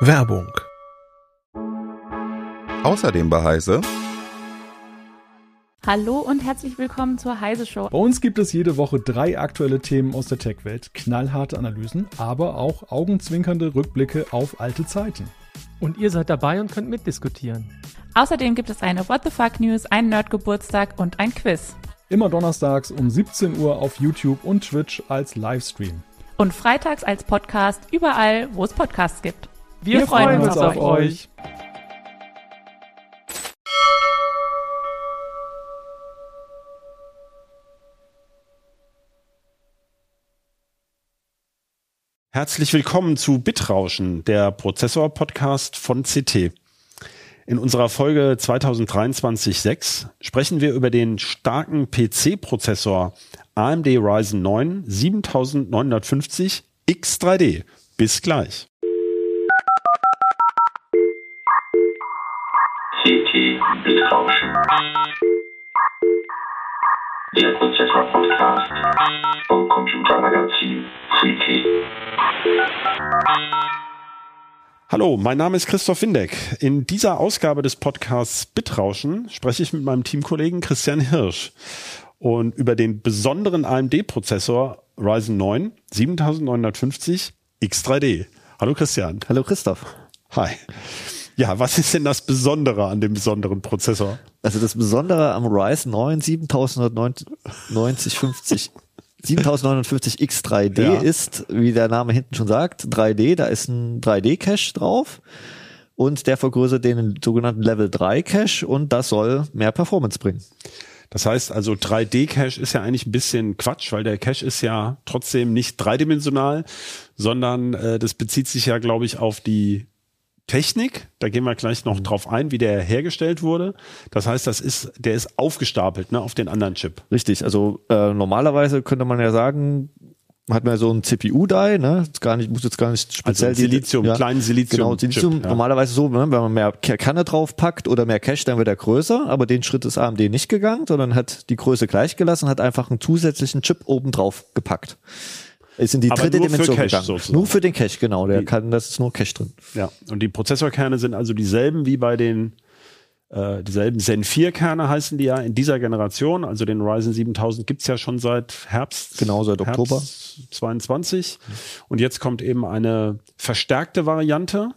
Werbung. Außerdem bei Heise. Hallo und herzlich willkommen zur Heise Show. Bei uns gibt es jede Woche drei aktuelle Themen aus der Tech-Welt, knallharte Analysen, aber auch augenzwinkernde Rückblicke auf alte Zeiten. Und ihr seid dabei und könnt mitdiskutieren. Außerdem gibt es eine What the Fuck News, einen Nerdgeburtstag und ein Quiz. Immer donnerstags um 17 Uhr auf YouTube und Twitch als Livestream. Und freitags als Podcast überall, wo es Podcasts gibt. Wir, Wir freuen, freuen uns auf euch. Herzlich willkommen zu Bitrauschen, der Prozessor-Podcast von CT. In unserer Folge 2023-6 sprechen wir über den starken PC-Prozessor AMD Ryzen 9 7950 X3D. Bis gleich. Der Prozessor-Podcast vom Computermagazin CT. Hallo, mein Name ist Christoph Windeck. In dieser Ausgabe des Podcasts Bitrauschen spreche ich mit meinem Teamkollegen Christian Hirsch und über den besonderen AMD-Prozessor Ryzen 9 7950 X3D. Hallo Christian. Hallo Christoph. Hi. Ja, was ist denn das Besondere an dem besonderen Prozessor? Also das Besondere am Ryzen 9 7950 7059 X3D ja. ist, wie der Name hinten schon sagt, 3D. Da ist ein 3D-Cache drauf und der vergrößert den sogenannten Level 3 Cache und das soll mehr Performance bringen. Das heißt also 3D-Cache ist ja eigentlich ein bisschen Quatsch, weil der Cache ist ja trotzdem nicht dreidimensional, sondern äh, das bezieht sich ja, glaube ich, auf die Technik, da gehen wir gleich noch mhm. drauf ein, wie der hergestellt wurde. Das heißt, das ist, der ist aufgestapelt, ne, auf den anderen Chip. Richtig. Also äh, normalerweise könnte man ja sagen, hat man ja so ein CPU-Die, ne? Gar nicht, muss jetzt gar nicht speziell also Silizium, ja, kleinen Silizium. Genau, Silizium ja. normalerweise so, ne? wenn man mehr Kerne draufpackt oder mehr Cache, dann wird er größer, aber den Schritt ist AMD nicht gegangen, sondern hat die Größe gleich gelassen, hat einfach einen zusätzlichen Chip oben drauf gepackt. Ist in die dritte Dimension gegangen. Sozusagen. Nur für den Cache, genau. Der die, kann, das ist nur Cache drin. Ja. Und die Prozessorkerne sind also dieselben wie bei den äh, dieselben Zen 4 Kerne heißen die ja in dieser Generation. Also den Ryzen 7000 gibt's ja schon seit Herbst. Genau, seit Herbst Oktober. 22. Und jetzt kommt eben eine verstärkte Variante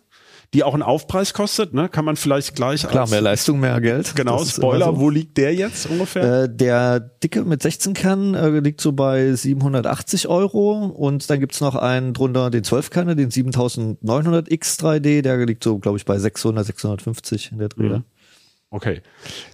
die auch einen Aufpreis kostet, ne? Kann man vielleicht gleich Klar, mehr Leistung, mehr Geld. Genau, Spoiler, so. wo liegt der jetzt ungefähr? Äh, der dicke mit 16 Kernen äh, liegt so bei 780 Euro und dann gibt's noch einen drunter, den 12 Kerne, den 7900 X3D, der liegt so, glaube ich, bei 600, 650 in der Dreh. Mhm. Okay.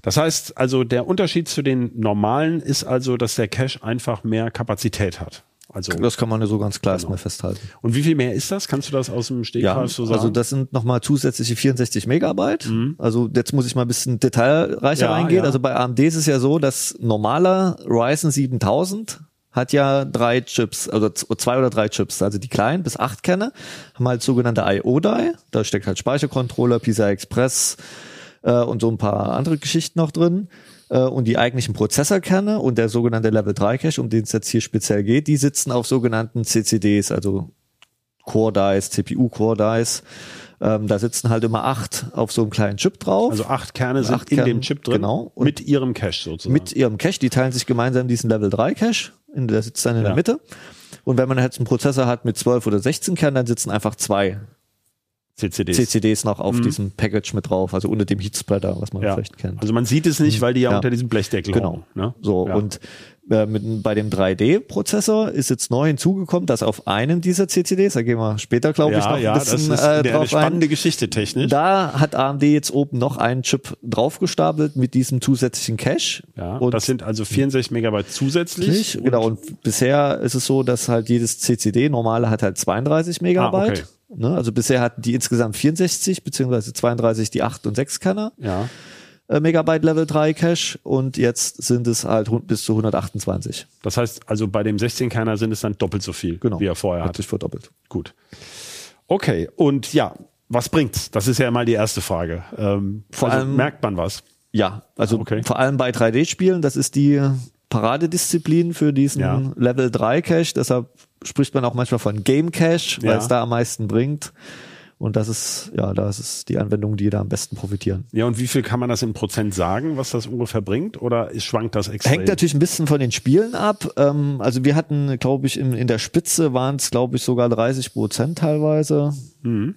Das heißt also, der Unterschied zu den normalen ist also, dass der Cache einfach mehr Kapazität hat. Also das kann man ja so ganz klar genau. erstmal festhalten. Und wie viel mehr ist das? Kannst du das aus dem Stegreif ja, so sagen? Also das sind nochmal zusätzliche 64 Megabyte. Mhm. Also jetzt muss ich mal ein bisschen detailreicher ja, reingehen. Ja. Also bei AMD ist es ja so, dass normaler Ryzen 7000 hat ja drei Chips, also zwei oder drei Chips, also die kleinen bis acht Kerne, haben halt sogenannte IO-Die, da steckt halt Speichercontroller, PCI Express äh, und so ein paar andere Geschichten noch drin äh, und die eigentlichen Prozessorkerne und der sogenannte Level 3 Cache, um den es jetzt hier speziell geht, die sitzen auf sogenannten CCDs, also Core Dice, CPU Core Dice. Ähm, da sitzen halt immer acht auf so einem kleinen Chip drauf. Also acht Kerne sind acht in Kerne, dem Chip drin. Genau. mit ihrem Cache sozusagen. Mit ihrem Cache. Die teilen sich gemeinsam diesen Level 3 Cache. In, der sitzt dann in ja. der Mitte. Und wenn man jetzt einen Prozessor hat mit 12 oder 16 Kernen, dann sitzen einfach zwei CCDs. CCDs noch auf mhm. diesem Package mit drauf, also unter dem Heatspreader, was man ja. vielleicht kennt. Also man sieht es nicht, weil die ja, ja. unter diesem Blechdeckel Genau. Ne? So, ja. und äh, mit, bei dem 3D-Prozessor ist jetzt neu hinzugekommen, dass auf einem dieser CCDs, da gehen wir später, glaube ich, noch ein bisschen das ist äh, drauf eine spannende ein, Geschichte technisch. Da hat AMD jetzt oben noch einen Chip draufgestapelt mit diesem zusätzlichen Cache. Ja, und das sind also 64 Megabyte zusätzlich. Genau, und bisher ist es so, dass halt jedes CCD normale hat halt 32 Megabyte. Ah, okay. Ne? Also bisher hatten die insgesamt 64 beziehungsweise 32 die 8 und 6 Kerner. Ja. Äh, Megabyte Level 3 Cache und jetzt sind es halt bis zu 128. Das heißt, also bei dem 16 Kerner sind es dann doppelt so viel, genau. wie er vorher hat. sich verdoppelt. Gut. Okay, und ja, was bringt's? Das ist ja mal die erste Frage. Ähm, vor also allem merkt man was. Ja, also okay. vor allem bei 3D-Spielen, das ist die Paradedisziplin für diesen ja. Level 3 Cache, deshalb spricht man auch manchmal von Game Cache, weil ja. es da am meisten bringt. Und das ist, ja, das ist die Anwendung, die da am besten profitieren. Ja, und wie viel kann man das in Prozent sagen, was das ungefähr bringt? Oder schwankt das extrem? Hängt natürlich ein bisschen von den Spielen ab. Ähm, also wir hatten, glaube ich, in, in der Spitze waren es, glaube ich, sogar 30 Prozent teilweise. Mhm.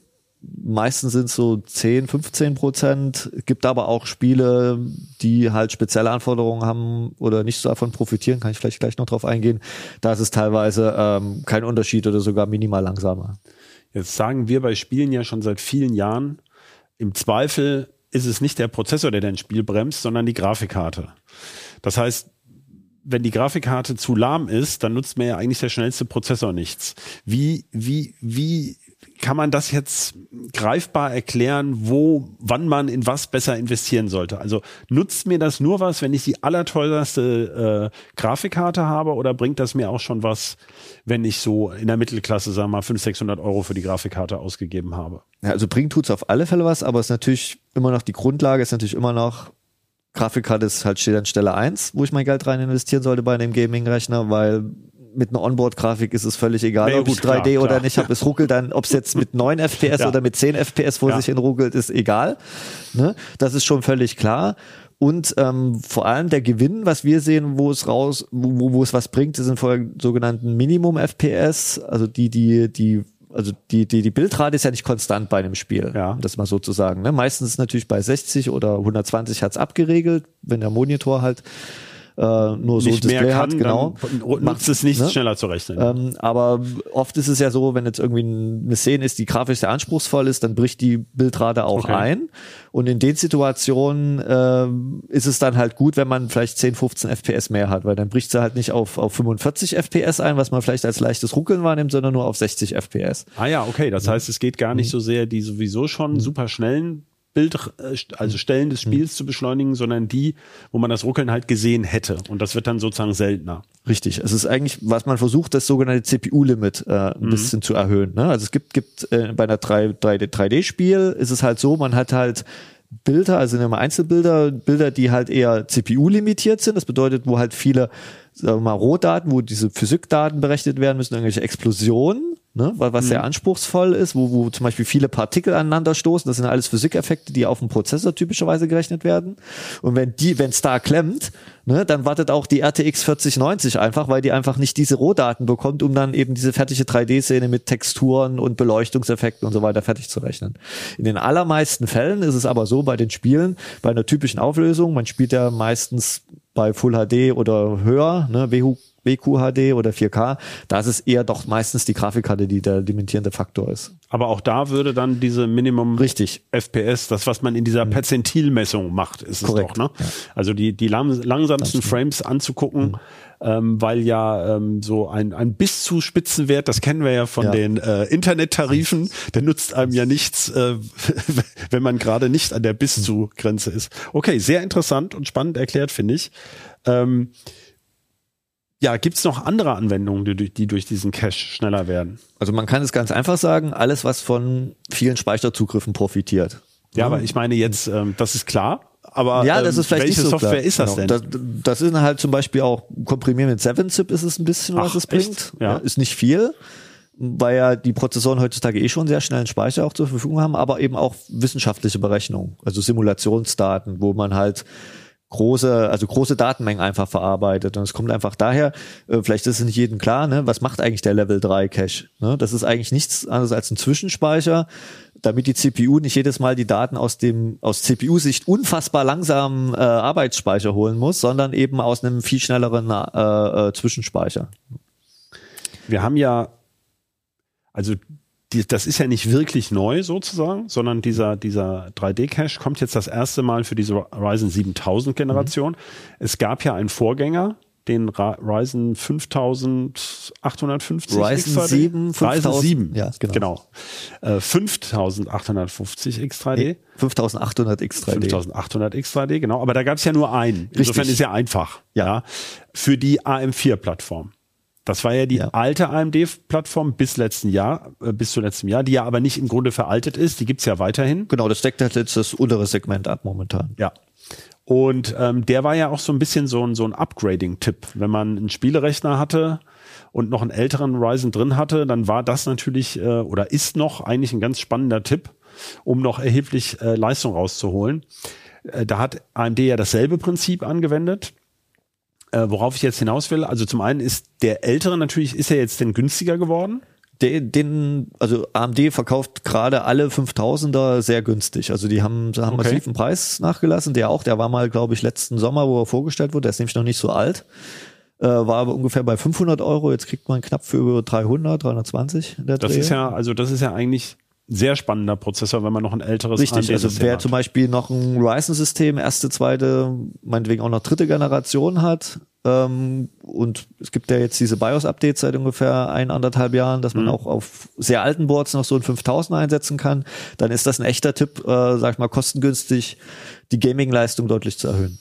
Meistens sind es so 10, 15 Prozent. Gibt aber auch Spiele, die halt spezielle Anforderungen haben oder nicht so davon profitieren. Kann ich vielleicht gleich noch drauf eingehen. Da ist es teilweise ähm, kein Unterschied oder sogar minimal langsamer. Jetzt sagen wir bei Spielen ja schon seit vielen Jahren, im Zweifel ist es nicht der Prozessor, der dein Spiel bremst, sondern die Grafikkarte. Das heißt, wenn die Grafikkarte zu lahm ist, dann nutzt mir ja eigentlich der schnellste Prozessor nichts. Wie, wie, wie kann man das jetzt greifbar erklären, wo, wann man in was besser investieren sollte? Also nutzt mir das nur was, wenn ich die allerteuerste äh, Grafikkarte habe oder bringt das mir auch schon was, wenn ich so in der Mittelklasse, sagen wir mal, 500, 600 Euro für die Grafikkarte ausgegeben habe? Ja, also bringt tut's auf alle Fälle was, aber es ist natürlich immer noch die Grundlage, ist natürlich immer noch Grafikkarte ist halt steht an Stelle eins, wo ich mein Geld rein investieren sollte bei einem Gaming-Rechner, weil mit einer Onboard-Grafik ist es völlig egal, ja, ob gut, ich 3D klar, oder klar. nicht habe. Es ruckelt dann, ob es jetzt mit 9 FPS ja. oder mit 10 FPS vor ja. sich hin ruckelt, ist egal. Ne? Das ist schon völlig klar. Und ähm, vor allem der Gewinn, was wir sehen, wo es raus, wo, wo es was bringt, sind vor sogenannten Minimum FPS, also die, die, die also die, die, die Bildrate ist ja nicht konstant bei einem Spiel, ja. das mal sozusagen. Ne? Meistens ist natürlich bei 60 oder 120 hat's abgeregelt, wenn der Monitor halt äh, nur so nicht ein Display kann, hat, genau. Macht es nicht ne? schneller zu rechnen. Ähm, aber oft ist es ja so, wenn jetzt irgendwie eine Szene ist, die grafisch sehr anspruchsvoll ist, dann bricht die Bildrate auch okay. ein. Und in den Situationen äh, ist es dann halt gut, wenn man vielleicht 10, 15 FPS mehr hat, weil dann bricht sie halt nicht auf, auf 45 FPS ein, was man vielleicht als leichtes Ruckeln wahrnimmt, sondern nur auf 60 FPS. Ah ja, okay. Das heißt, es geht gar nicht mhm. so sehr die sowieso schon mhm. super schnellen Bild, äh, also Stellen des Spiels mhm. zu beschleunigen, sondern die, wo man das Ruckeln halt gesehen hätte. Und das wird dann sozusagen seltener. Richtig. Es ist eigentlich, was man versucht, das sogenannte CPU-Limit äh, ein mhm. bisschen zu erhöhen. Ne? Also es gibt, gibt äh, bei einer 3, 3D, 3D-Spiel ist es halt so, man hat halt Bilder, also nehmen wir Einzelbilder, Bilder, die halt eher CPU-limitiert sind. Das bedeutet, wo halt viele, sagen wir mal, Rohdaten, wo diese Physikdaten berechnet werden müssen, irgendwelche Explosionen ne? was mhm. sehr anspruchsvoll ist, wo, wo zum Beispiel viele Partikel aneinander stoßen. Das sind alles Physikeffekte, die auf dem Prozessor typischerweise gerechnet werden. Und wenn die, wenn es da klemmt, ne, dann wartet auch die RTX 4090 einfach, weil die einfach nicht diese Rohdaten bekommt, um dann eben diese fertige 3D-Szene mit Texturen und Beleuchtungseffekten und so weiter fertig zu rechnen. In den allermeisten Fällen ist es aber so bei den Spielen, bei einer typischen Auflösung, man spielt ja meistens bei Full HD oder höher, ne, WHU WQHD oder 4K, da ist es eher doch meistens die Grafikkarte, die der limitierende Faktor ist. Aber auch da würde dann diese Minimum Richtig. FPS, das was man in dieser mhm. Perzentilmessung macht, ist Korrekt. es doch, ne? Ja. Also die, die langsamsten Frames anzugucken, mhm. ähm, weil ja ähm, so ein, ein bis zu Spitzenwert, das kennen wir ja von ja. den äh, Internettarifen, der nutzt einem ja nichts, äh, wenn man gerade nicht an der bis zu Grenze ist. Okay, sehr interessant und spannend erklärt, finde ich. Ähm, ja, gibt es noch andere Anwendungen, die, die durch diesen Cache schneller werden? Also man kann es ganz einfach sagen, alles, was von vielen Speicherzugriffen profitiert. Ja, aber ich meine jetzt, ähm, das ist klar. Aber ja, das ist vielleicht welche nicht so Software klar. ist das genau. denn? Das, das ist halt zum Beispiel auch Komprimieren mit 7-Zip ist es ein bisschen, was Ach, es bringt. Ja. Ist nicht viel, weil ja die Prozessoren heutzutage eh schon sehr schnellen Speicher auch zur Verfügung haben, aber eben auch wissenschaftliche Berechnungen, also Simulationsdaten, wo man halt große, also große Datenmengen einfach verarbeitet. Und es kommt einfach daher, äh, vielleicht ist es nicht jedem klar, ne, was macht eigentlich der Level 3 Cache? Ne? Das ist eigentlich nichts anderes als ein Zwischenspeicher, damit die CPU nicht jedes Mal die Daten aus dem aus CPU-Sicht unfassbar langsamen äh, Arbeitsspeicher holen muss, sondern eben aus einem viel schnelleren äh, äh, Zwischenspeicher. Wir haben ja also die, das ist ja nicht wirklich neu sozusagen, sondern dieser, dieser 3D-Cache kommt jetzt das erste Mal für diese Ryzen 7000 Generation. Mhm. Es gab ja einen Vorgänger, den Ryzen 5850 Ryzen 7, 5000, Ryzen 7, ja, genau. genau. Äh, 5850 X3D. Nee, 5800 X3D. 5800 X3D, genau. Aber da gab es ja nur einen. Insofern Richtig. ist ja einfach. Ja. ja. Für die AM4-Plattform. Das war ja die ja. alte AMD-Plattform bis letzten Jahr, äh, bis zu letztem Jahr, die ja aber nicht im Grunde veraltet ist. Die gibt's ja weiterhin. Genau, das deckt halt jetzt das untere Segment ab momentan. Ja. Und ähm, der war ja auch so ein bisschen so ein, so ein Upgrading-Tipp, wenn man einen Spielerechner hatte und noch einen älteren Ryzen drin hatte, dann war das natürlich äh, oder ist noch eigentlich ein ganz spannender Tipp, um noch erheblich äh, Leistung rauszuholen. Äh, da hat AMD ja dasselbe Prinzip angewendet. Äh, worauf ich jetzt hinaus will, also zum einen ist der ältere natürlich, ist er jetzt denn günstiger geworden? Den, den, also AMD verkauft gerade alle 5000er sehr günstig. Also die haben, haben okay. massiven Preis nachgelassen. Der auch, der war mal, glaube ich, letzten Sommer, wo er vorgestellt wurde. Der ist nämlich noch nicht so alt. Äh, war aber ungefähr bei 500 Euro. Jetzt kriegt man knapp für über 300, 320. das Dreh. ist ja, also das ist ja eigentlich sehr spannender Prozessor, wenn man noch ein älteres Richtig, also wer hat. zum Beispiel noch ein Ryzen-System, erste, zweite, meinetwegen auch noch dritte Generation hat, ähm, und es gibt ja jetzt diese BIOS-Updates seit ungefähr ein, anderthalb Jahren, dass man mhm. auch auf sehr alten Boards noch so ein 5000 einsetzen kann, dann ist das ein echter Tipp, äh, sag ich mal, kostengünstig die Gaming-Leistung deutlich zu erhöhen.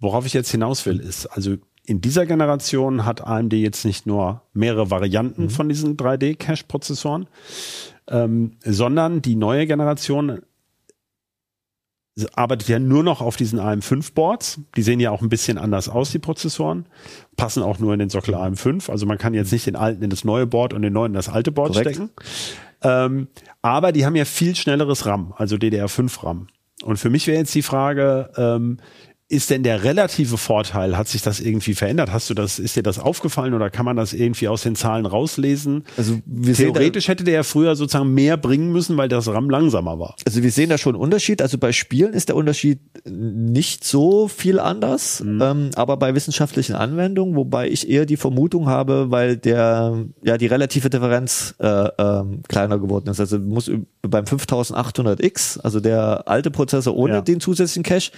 Worauf ich jetzt hinaus will, ist, also in dieser Generation hat AMD jetzt nicht nur mehrere Varianten mhm. von diesen 3D-Cache-Prozessoren, ähm, sondern die neue Generation arbeitet ja nur noch auf diesen AM5-Boards. Die sehen ja auch ein bisschen anders aus, die Prozessoren. Passen auch nur in den Sockel AM5. Also man kann jetzt nicht den alten in das neue Board und den neuen in das alte Board Korrekt. stecken. Ähm, aber die haben ja viel schnelleres RAM, also DDR5 RAM. Und für mich wäre jetzt die Frage, ähm, ist denn der relative Vorteil? Hat sich das irgendwie verändert? Hast du das, ist dir das aufgefallen oder kann man das irgendwie aus den Zahlen rauslesen? Also wir Theoretisch hätte der ja früher sozusagen mehr bringen müssen, weil das RAM langsamer war. Also wir sehen da schon einen Unterschied. Also bei Spielen ist der Unterschied nicht so viel anders, mhm. ähm, aber bei wissenschaftlichen Anwendungen, wobei ich eher die Vermutung habe, weil der, ja, die relative Differenz äh, ähm, kleiner geworden ist. Also muss beim 5800X, also der alte Prozessor ohne ja. den zusätzlichen Cache,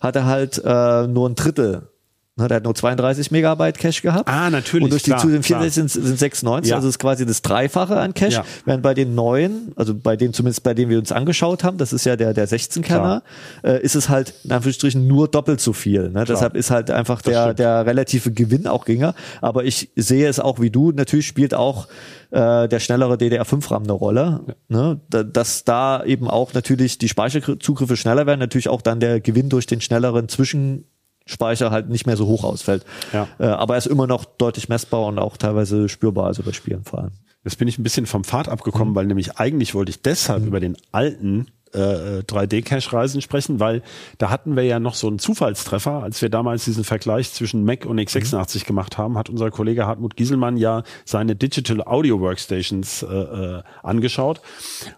hat er halt äh, nur ein Drittel Ne, der hat nur 32 Megabyte Cache gehabt. Ah, natürlich. Und durch die zu den 64 sind, sind 96, ja. also ist quasi das Dreifache an Cache. Ja. Während bei den neuen, also bei denen zumindest bei denen wir uns angeschaut haben, das ist ja der der 16-Kerner, äh, ist es halt in Anführungsstrichen nur doppelt so viel. Ne? Deshalb ist halt einfach der der relative Gewinn auch geringer. Aber ich sehe es auch wie du. Natürlich spielt auch äh, der schnellere DDR5-RAM eine Rolle. Ja. Ne? Da, dass da eben auch natürlich die Speicherzugriffe schneller werden, natürlich auch dann der Gewinn durch den schnelleren Zwischen Speicher halt nicht mehr so hoch ausfällt. Ja. Äh, aber er ist immer noch deutlich messbar und auch teilweise spürbar, also bei Spielen vor allem. Jetzt bin ich ein bisschen vom Pfad abgekommen, mhm. weil nämlich eigentlich wollte ich deshalb mhm. über den alten äh, 3D-Cache-Reisen sprechen, weil da hatten wir ja noch so einen Zufallstreffer, als wir damals diesen Vergleich zwischen Mac und x86 mhm. gemacht haben, hat unser Kollege Hartmut Gieselmann ja seine Digital Audio Workstations äh, äh, angeschaut.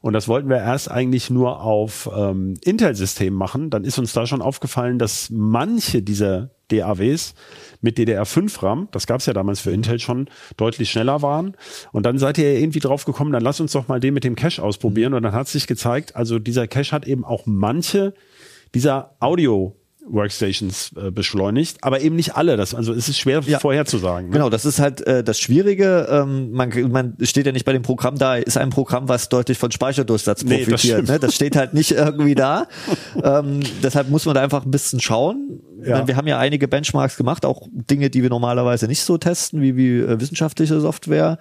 Und das wollten wir erst eigentlich nur auf ähm, Intel-Systemen machen. Dann ist uns da schon aufgefallen, dass manche dieser DAWs mit DDR5-RAM, das gab es ja damals für Intel schon, deutlich schneller waren. Und dann seid ihr irgendwie drauf gekommen, dann lass uns doch mal den mit dem Cache ausprobieren. Und dann hat sich gezeigt, also dieser Cache hat eben auch manche dieser Audio Workstations äh, beschleunigt, aber eben nicht alle. Das, also es ist schwer ja. vorherzusagen. Ne? Genau, das ist halt äh, das Schwierige. Ähm, man, man steht ja nicht bei dem Programm da, ist ein Programm, was deutlich von Speicherdurchsatz nee, profitiert. Das, ne? das steht halt nicht irgendwie da. ähm, deshalb muss man da einfach ein bisschen schauen. Ja. Meine, wir haben ja einige Benchmarks gemacht, auch Dinge, die wir normalerweise nicht so testen, wie, wie äh, wissenschaftliche Software.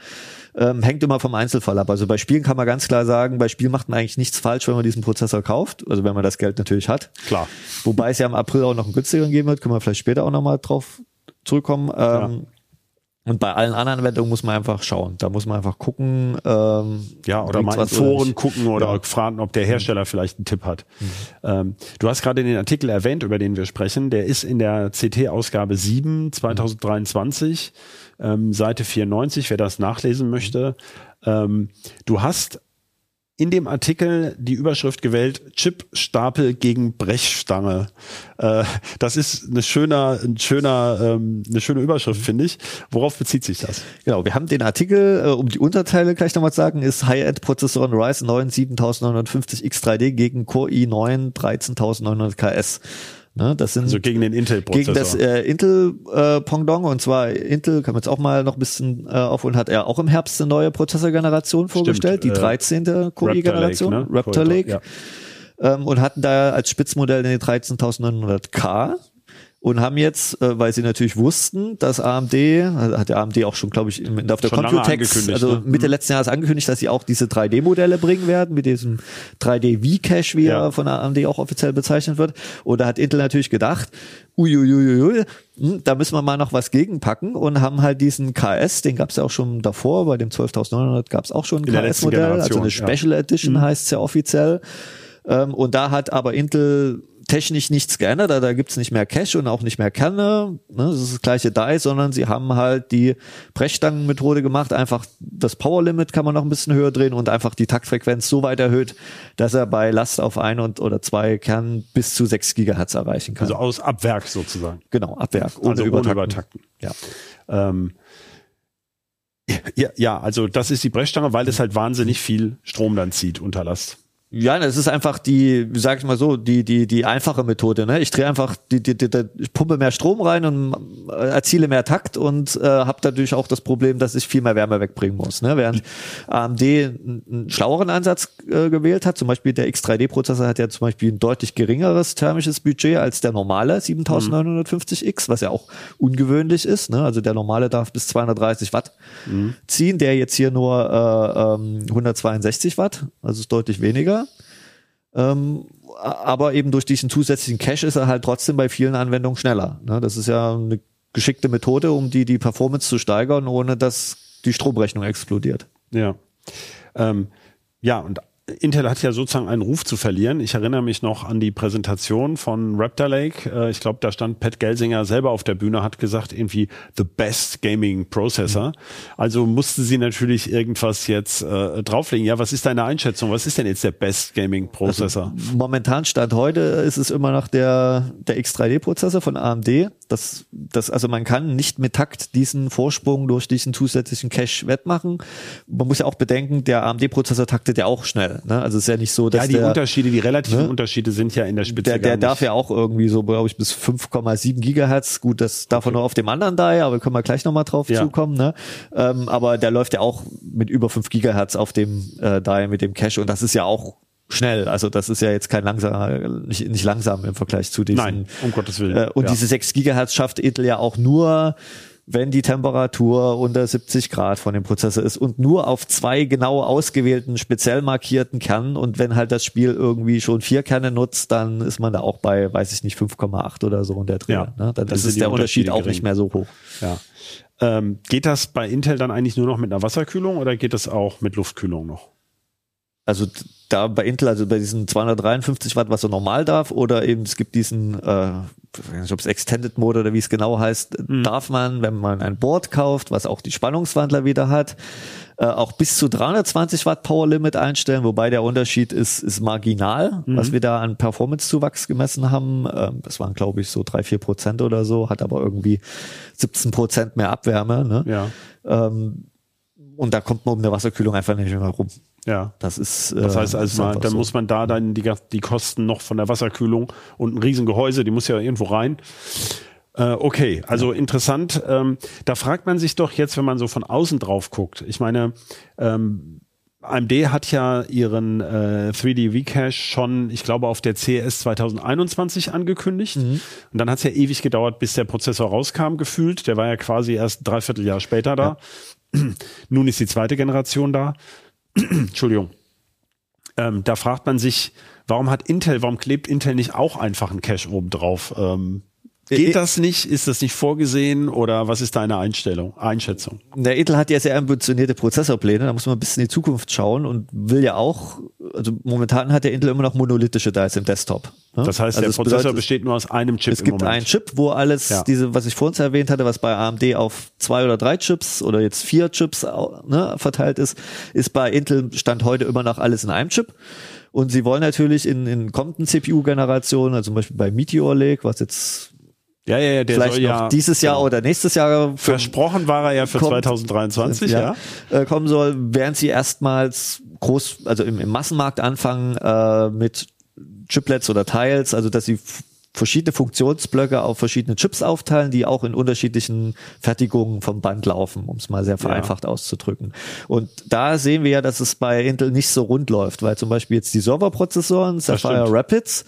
Ähm, hängt immer vom Einzelfall ab. Also bei Spielen kann man ganz klar sagen, bei Spielen macht man eigentlich nichts falsch, wenn man diesen Prozessor kauft. Also wenn man das Geld natürlich hat. Klar. Wobei es ja im April auch noch einen günstigeren geben wird, können wir vielleicht später auch nochmal drauf zurückkommen. Ähm, und bei allen anderen Anwendungen muss man einfach schauen. Da muss man einfach gucken. Ähm, ja, oder mal in Foren gucken oder ja. fragen, ob der Hersteller mhm. vielleicht einen Tipp hat. Mhm. Ähm, du hast gerade den Artikel erwähnt, über den wir sprechen. Der ist in der CT-Ausgabe 7 2023. Mhm ähm, Seite 94, wer das nachlesen möchte. Ähm, du hast in dem Artikel die Überschrift gewählt, Chipstapel gegen Brechstange. Äh, das ist eine schöner, ein schöner, ähm, eine schöne Überschrift, finde ich. Worauf bezieht sich das? Genau, wir haben den Artikel, äh, um die Unterteile gleich nochmal zu sagen, ist High-End-Prozessoren Ryzen 9 7950 X3D gegen Core i9 13900 KS. Ne, das sind also gegen den Intel-Prozessor. Gegen das äh, Intel-Pendant äh, und zwar Intel, kann man jetzt auch mal noch ein bisschen äh, auf und hat er auch im Herbst eine neue Prozessorgeneration vorgestellt, Stimmt, die 13. Äh, Core-Generation, Raptor Lake, ne? Raptor Lake. Ja. Ähm, und hatten da als Spitzmodell den 13900K und haben jetzt, äh, weil sie natürlich wussten, dass AMD, also hat der AMD auch schon, glaube ich, in, auf der Schon Computex, also ne? Mitte letzten Jahres angekündigt, dass sie auch diese 3D-Modelle bringen werden, mit diesem 3D-V-Cache, wie Ja. er von der AMD auch offiziell bezeichnet wird. Und da hat Intel natürlich gedacht, uiuiuiui, hm, da müssen wir mal noch was gegenpacken und haben halt diesen KS, den gab es ja auch schon davor, bei dem 12.900 gab es auch schon ein KS-Modell, also eine ja. Mhm. Special Edition heißt es ja offiziell. Ähm, und da hat aber Intel technisch nichts geändert, da, da gibt's nicht mehr Cache und auch nicht mehr Kerne, ne, das ist das gleiche Die, sondern sie haben halt die Brechstangenmethode gemacht, einfach das Power Limit kann man noch ein bisschen höher drehen und einfach die Taktfrequenz so weit erhöht, dass er bei Last auf ein und oder zwei Kernen bis zu sechs Gigahertz erreichen kann. Also aus Abwerk sozusagen. genau, Abwerk, ohne also Übertakten. ohne Übertakten. Ja. Ähm, ja, ja, also das ist die Brechstange, weil es halt wahnsinnig viel Strom dann zieht unter Last. Ja, das ist einfach die, sag ich mal so, die die die einfache Methode. Ne? Ich drehe einfach die, die, die, die ich pumpe mehr Strom rein und äh, erziele mehr Takt und äh, habe dadurch auch das Problem, dass ich viel mehr Wärme wegbringen muss. Ne? Während AMD einen, schlaueren Ansatz äh, gewählt hat, zum Beispiel der X3D-Prozessor hat ja zum Beispiel ein deutlich geringeres thermisches Budget als der normale 7950X, was ja auch ungewöhnlich ist. Ne? Also der normale darf bis 230 Watt ziehen, der jetzt hier nur äh, ähm, 162 Watt, also ist deutlich weniger. Ähm, aber eben durch diesen zusätzlichen Cache ist er halt trotzdem bei vielen Anwendungen schneller. Ne? Das ist ja eine geschickte Methode, um die, die Performance zu steigern, ohne dass die Stromrechnung explodiert. Ja. Ähm, ja, und Intel hat ja sozusagen einen Ruf zu verlieren. Ich erinnere mich noch an die Präsentation von Raptor Lake. Äh, ich glaube, da stand Pat Gelsinger selber auf der Bühne, hat gesagt, irgendwie the best gaming processor. Also musste sie natürlich irgendwas jetzt äh, drauflegen. Ja, was ist deine Einschätzung? Was ist denn jetzt der best gaming Prozessor? Momentan Stand heute ist es immer noch der, der X3D-Prozessor von AMD. Das, das, also man kann nicht mit Takt diesen Vorsprung durch diesen zusätzlichen Cache wettmachen. Man muss ja auch bedenken, der AMD-Prozessor taktet ja auch schnell. Ne? Also es ist ja nicht so, dass ja, die der, Unterschiede, die relativen ne? Unterschiede sind ja in der Spitze der, der darf ja auch irgendwie so, glaube ich, bis 5,7 Gigahertz. Gut, das darf er nur auf dem anderen da, aber können wir gleich nochmal drauf Ja. zukommen. Ne? Ähm, aber der läuft ja auch mit über 5 Gigahertz auf dem äh, DAI mit dem Cache und das ist ja auch schnell. Also das ist ja jetzt kein langsam, nicht, nicht langsam im Vergleich zu diesen. Nein, um Gottes Willen. Äh, und ja. diese 6 Gigahertz schafft Intel ja auch nur, wenn die Temperatur unter 70 Grad von dem Prozessor ist und nur auf zwei genau ausgewählten, speziell markierten Kernen. Und wenn halt das Spiel irgendwie schon vier Kerne nutzt, dann ist man da auch bei, weiß ich nicht, 5,8 oder so in der Dreh. Ja, ne? Dann ist der Unterschied auch gering. nicht mehr so hoch. Ja. Ähm, geht das bei Intel dann eigentlich nur noch mit einer Wasserkühlung oder geht das auch mit Luftkühlung noch? Also da bei Intel, also bei diesen 253 Watt, was so normal darf, oder eben es gibt diesen, äh, ich weiß nicht, ob es Extended Mode oder wie es genau heißt, darf man, wenn man ein Board kauft, was auch die Spannungswandler wieder hat, äh, auch bis zu 320 Watt Power Limit einstellen, wobei der Unterschied ist, ist marginal, was wir da an Performance-Zuwachs gemessen haben. Ähm, das waren, glaube ich, so drei, vier Prozent oder so, hat aber irgendwie 17 Prozent mehr Abwärme. Ne? Ja. Ähm, und da kommt man um eine Wasserkühlung einfach nicht mehr rum. Ja. Das ist. Das äh, heißt ist also mal, dann so. muss man da dann die, die Kosten noch von der Wasserkühlung und ein Riesengehäuse, die muss ja irgendwo rein. Äh, okay, also interessant. Ähm, da fragt man sich doch jetzt, wenn man so von außen drauf guckt. Ich meine, ähm, AMD hat ja ihren äh, 3D V-Cache schon, ich glaube, auf der CES 2021 angekündigt. Und dann hat es ja ewig gedauert, bis der Prozessor rauskam, gefühlt. Der war ja quasi erst ein Dreivierteljahr später da. Nun ist die zweite Generation da. Entschuldigung. Ähm, da fragt man sich, warum hat Intel, warum klebt Intel nicht auch einfach einen Cache oben drauf? Ähm, Äh, geht das nicht? Ist das nicht vorgesehen? Oder was ist deine Einstellung, Einschätzung? Der Intel hat ja sehr ambitionierte Prozessorpläne, da muss man ein bisschen in die Zukunft schauen und will ja auch, also momentan hat der Intel immer noch monolithische Dice im Desktop. ne? Das heißt, also der das Prozessor bedeutet, besteht nur aus einem Chip Es gibt Moment. einen Chip, wo alles, Ja. diese, was ich vorhin erwähnt hatte, was bei AMD auf zwei oder drei Chips oder jetzt vier Chips ne, verteilt ist, ist bei Intel Stand heute immer noch alles in einem Chip. Und sie wollen natürlich in, in kommenden CPU-Generationen, also zum Beispiel bei Meteor Lake, was jetzt ja, ja, ja, der vielleicht soll noch ja dieses Jahr genau. oder nächstes Jahr für versprochen war er ja für kommt- 2023, ja. Äh, kommen soll, während sie erstmals groß, also im, im Massenmarkt anfangen äh, mit Chiplets oder Tiles, also dass sie verschiedene Funktionsblöcke auf verschiedene Chips aufteilen, die auch in unterschiedlichen Fertigungen vom Band laufen, um es mal sehr vereinfacht auszudrücken. Und da sehen wir ja, dass es bei Intel nicht so rund läuft, weil zum Beispiel jetzt die Serverprozessoren, Sapphire. Rapids,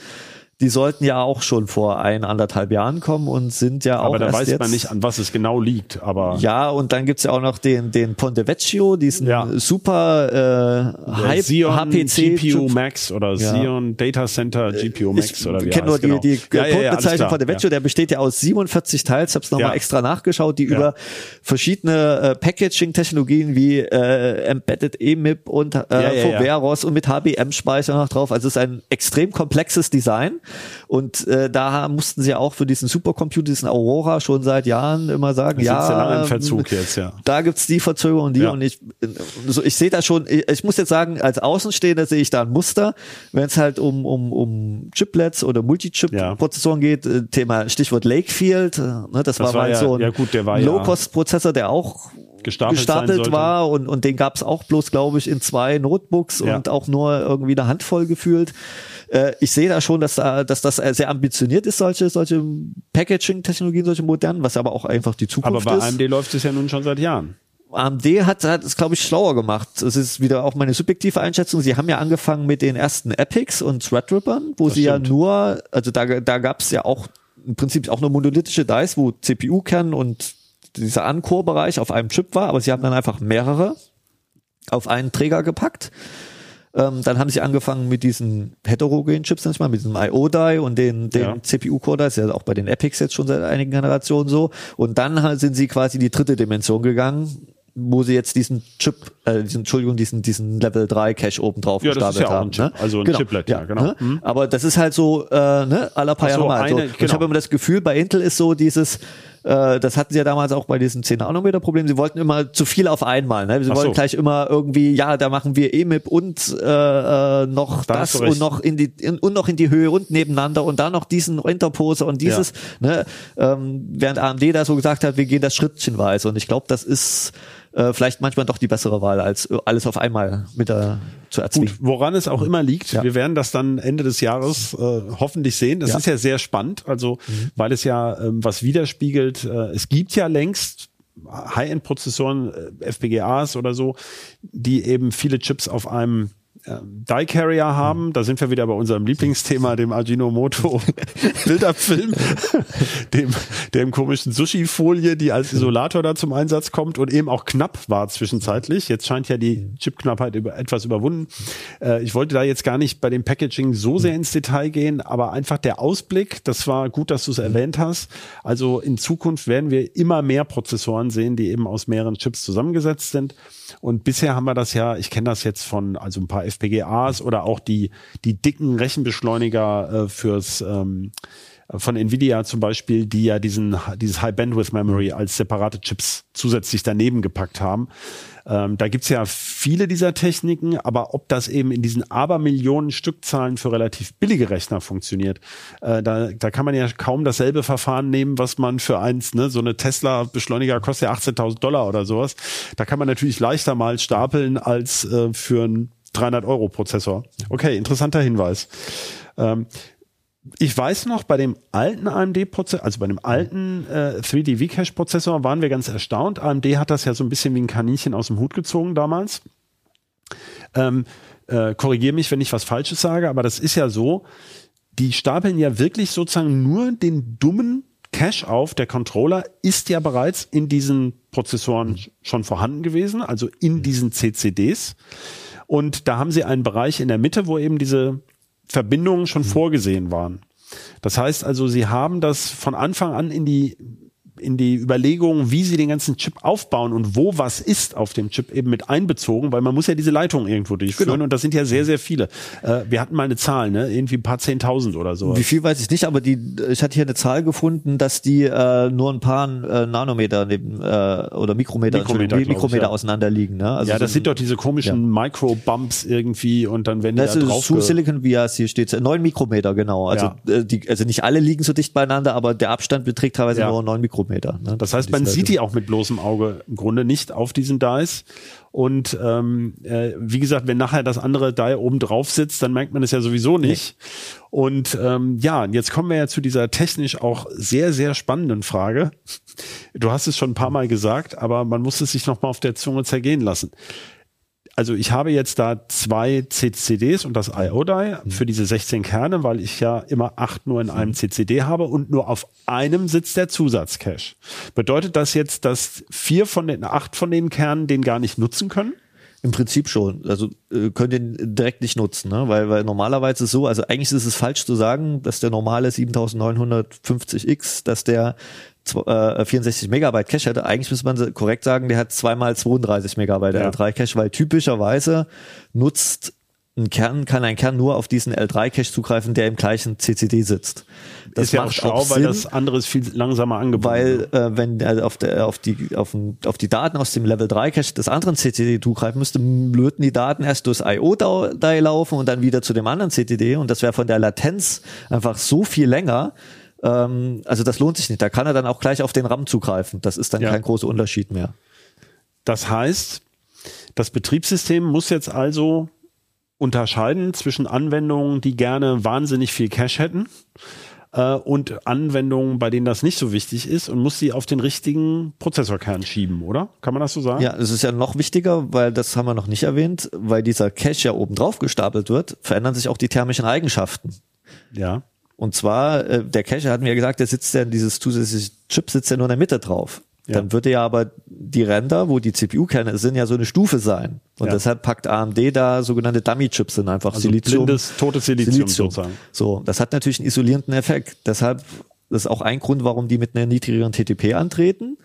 die sollten ja auch schon vor ein, anderthalb Jahren kommen und sind ja auch. Aber da weiß jetzt, man nicht, an was es genau liegt. Aber ja, und dann gibt's ja auch noch den, den Ponte Vecchio, diesen Ja. super äh, Hype Xeon HPC GPU. Max oder Ja. Xeon Data Center GPU Max Ich oder wie kenne nur die, genau. die Ja, Codebezeichnung der Vecchio, der besteht ja aus 47 Teils, hab's nochmal extra nachgeschaut, die über verschiedene äh, Packaging-Technologien wie äh, Embedded EMIB und äh. Foveros und mit HBM-Speicher noch drauf. Also es ist ein extrem komplexes Design und äh, da mussten sie auch für diesen Supercomputer, diesen Aurora, schon seit Jahren immer sagen, ja, ähm, Verzug jetzt, ja. da gibt's die Verzögerung und die Ja. und ich so ich sehe da schon ich, ich muss jetzt sagen als Außenstehender sehe ich da ein Muster wenn es halt um um um Chiplets oder Multichip Ja. Geht äh, Thema Stichwort Lakefield äh, ne, das, Das war war mal ja- so ein ja gut, der war ja- Low Cost Prozessor der auch gestapelt sollte. war und und den gab's auch bloß glaube ich in zwei Notebooks Ja. und auch nur irgendwie eine Handvoll gefühlt äh, ich sehe da schon, dass da, dass das äh, sehr ambitioniert ist, solche, solche Packaging-Technologien, solche modernen, was aber auch einfach die Aber Zukunft bei ist. AMD läuft es ja nun schon seit Jahren. AMD hat, hat es, glaube ich, schlauer gemacht. Es ist wieder auch meine subjektive Einschätzung. Sie haben ja angefangen mit den ersten Epics und Threadrippern, wo Das sie stimmt. ja nur, also da, da gab es ja auch im Prinzip auch nur monolithische Dice, wo CPU-Kern und dieser Ancore-Bereich auf einem Chip war, aber sie haben dann einfach mehrere auf einen Träger gepackt. Ähm, dann haben sie angefangen mit diesen heterogenen Chips, nenn ich mal, mit diesem IO-Die und den, den Ja. CPU-Core, das ist ja auch bei den Epics jetzt schon seit einigen Generationen so. Und dann sind sie quasi in die dritte Dimension gegangen, wo sie jetzt diesen Chip, äh, diesen, Entschuldigung, diesen, diesen Level 3 Cache oben drauf Ja, gestapelt ja haben. ne? also ein Chiplet, ja, genau. Ne? Mhm. Aber das ist halt so, äh, ne, aller paar Ach so, Jahre mal. Also, eine- und Ich genau. habe immer das Gefühl, bei Intel ist so dieses, äh, das hatten sie ja damals auch bei diesem 10 Nanometer Problem, sie wollten immer zu viel auf einmal. Ne? Sie Ach wollten so. gleich immer irgendwie, ja, da machen wir EMIB und äh, äh, noch Da das und noch in die in, und noch in die Höhe und nebeneinander und dann noch diesen Interposer und dieses, ne, ähm, während AMD da so gesagt hat, wir gehen das schrittchenweise und ich glaube, das ist äh, vielleicht manchmal doch die bessere Wahl, als äh, alles auf einmal mit der zu erzwingen. Gut, woran es auch immer liegt, Ja. wir werden das dann Ende des Jahres äh, hoffentlich sehen. Das Ja. ist ja sehr spannend, also weil es ja ähm, was widerspiegelt. Äh, es gibt ja längst High-End-Prozessoren, äh, FPGAs oder so, die eben viele Chips auf einem Die Carrier haben, da sind wir wieder bei unserem Lieblingsthema, dem Ajinomoto Bilderfilm, dem, dem komischen Sushi-Folie, die als Isolator da zum Einsatz kommt und eben auch knapp war zwischenzeitlich. Jetzt scheint ja die Chipknappheit über, etwas überwunden. Äh, ich wollte da jetzt gar nicht bei dem Packaging so sehr ins Detail gehen, aber einfach der Ausblick, das war gut, dass du es erwähnt hast. Also in Zukunft werden wir immer mehr Prozessoren sehen, die eben aus mehreren Chips zusammengesetzt sind. Und bisher haben wir das ja, ich kenne das jetzt von also ein paar FPGAs oder auch die, die dicken Rechenbeschleuniger äh, fürs ähm, von Nvidia zum Beispiel, die ja diesen, dieses High Bandwidth Memory als separate Chips zusätzlich daneben gepackt haben. Ähm, da gibt's ja viele dieser Techniken, aber ob das eben in diesen Abermillionen Stückzahlen für relativ billige Rechner funktioniert, äh, da, da kann man ja kaum dasselbe Verfahren nehmen, was man für eins, ne, so eine Tesla-Beschleuniger kostet ja 18.000 Dollar oder sowas. Da kann man natürlich leichter mal stapeln als äh, für einen 300-Euro-Prozessor. Okay, interessanter Hinweis. Ähm, ich weiß noch, bei dem alten AMD-Prozessor, also bei dem alten äh, 3D V-Cache-Prozessor waren wir ganz erstaunt. AMD hat das ja so ein bisschen wie ein Kaninchen aus dem Hut gezogen damals. Ähm, äh, Korrigiere mich, wenn ich was Falsches sage, aber das ist ja so, die stapeln ja wirklich sozusagen nur den dummen Cache auf. Der Controller ist ja bereits in diesen Prozessoren schon vorhanden gewesen, also in diesen CCDs. Und da haben sie einen Bereich in der Mitte, wo eben diese Verbindungen schon vorgesehen waren. Das heißt also, sie haben das von Anfang an in die in die Überlegungen, wie sie den ganzen Chip aufbauen und wo was ist auf dem Chip eben mit einbezogen, weil man muss ja diese Leitung irgendwo durchführen Genau. und das sind ja sehr, sehr viele. Äh, wir hatten mal eine Zahl, ne? irgendwie ein paar Zehntausend oder so. Wie viel weiß ich nicht, aber die, ich hatte hier eine Zahl gefunden, dass die äh, nur ein paar äh, Nanometer neben, äh, oder Mikrometer, Mikrometer, ich, Mikrometer ja. auseinander liegen. Ne? Also ja, so das ein- sind doch diese komischen Micro-Bumps irgendwie und dann die Das da ist drauf. True Silicon Vias, hier steht neun Mikrometer, genau. Also, äh, die, also nicht alle liegen so dicht beieinander, aber der Abstand beträgt teilweise Ja. nur neun Mikrometer. Ne? Das heißt, man sieht die auch mit bloßem Auge im Grunde nicht auf diesen Dice. Und ähm, äh, wie gesagt, wenn nachher das andere Die oben drauf sitzt, dann merkt man es ja sowieso nicht. Und ähm, ja, jetzt kommen wir ja zu dieser technisch auch sehr, sehr spannenden Frage. Du hast es schon ein paar Mal gesagt, aber man muss es sich noch mal auf der Zunge zergehen lassen. Also ich habe jetzt da zwei CCDs und das IO-Die für diese 16 Kerne, weil ich ja immer acht nur in einem CCD habe und nur auf einem sitzt der Zusatzcache. Bedeutet das jetzt, dass vier von den, acht von den Kernen den gar nicht nutzen können? Im Prinzip schon. Also äh, könnt ihr direkt nicht nutzen, ne? weil, weil normalerweise ist so, also eigentlich ist es falsch zu sagen, dass der normale 7950X, dass der 64 äh, Megabyte Cache hätte. Eigentlich müsste man korrekt sagen, der hat zweimal 32 Megabyte ja. L3 Cache, weil typischerweise nutzt ein Kern, kann ein Kern nur auf diesen L3 Cache zugreifen, der im gleichen CCD sitzt. Das ist ja auch schlau, auch weil das andere ist viel langsamer angebunden. Weil äh, wenn er auf, der, auf, die, auf, auf die Daten aus dem Level 3 Cache des anderen CCD zugreifen müsste, löten die Daten erst durchs IO-DAI laufen und dann wieder zu dem anderen CCD und das wäre von der Latenz einfach so viel länger, ähm, also das lohnt sich nicht. Da kann er dann auch gleich auf den RAM zugreifen. Das ist dann ja. kein großer Unterschied mehr. Das heißt, das Betriebssystem muss jetzt also unterscheiden zwischen Anwendungen, die gerne wahnsinnig viel Cache hätten äh, und Anwendungen, bei denen das nicht so wichtig ist und muss sie auf den richtigen Prozessorkern schieben, oder? Kann man das so sagen? Ja, es ist ja noch wichtiger, weil das haben wir noch nicht erwähnt, weil dieser Cache ja oben drauf gestapelt wird, verändern sich auch die thermischen Eigenschaften. Ja. Und zwar, äh, der Cache hat mir gesagt, der sitzt ja in dieses zusätzliche Chip sitzt ja nur in der Mitte drauf. Ja. Dann würde ja aber die Ränder, wo die CPU-Kerne sind, ja so eine Stufe sein. Und ja. deshalb packt AMD da sogenannte Dummy-Chips sind einfach also Silizium. Blindes, totes Silizium, Silizium sozusagen. So, das hat natürlich einen isolierenden Effekt. Deshalb, das ist auch ein Grund, warum die mit einer niedrigeren TTP antreten.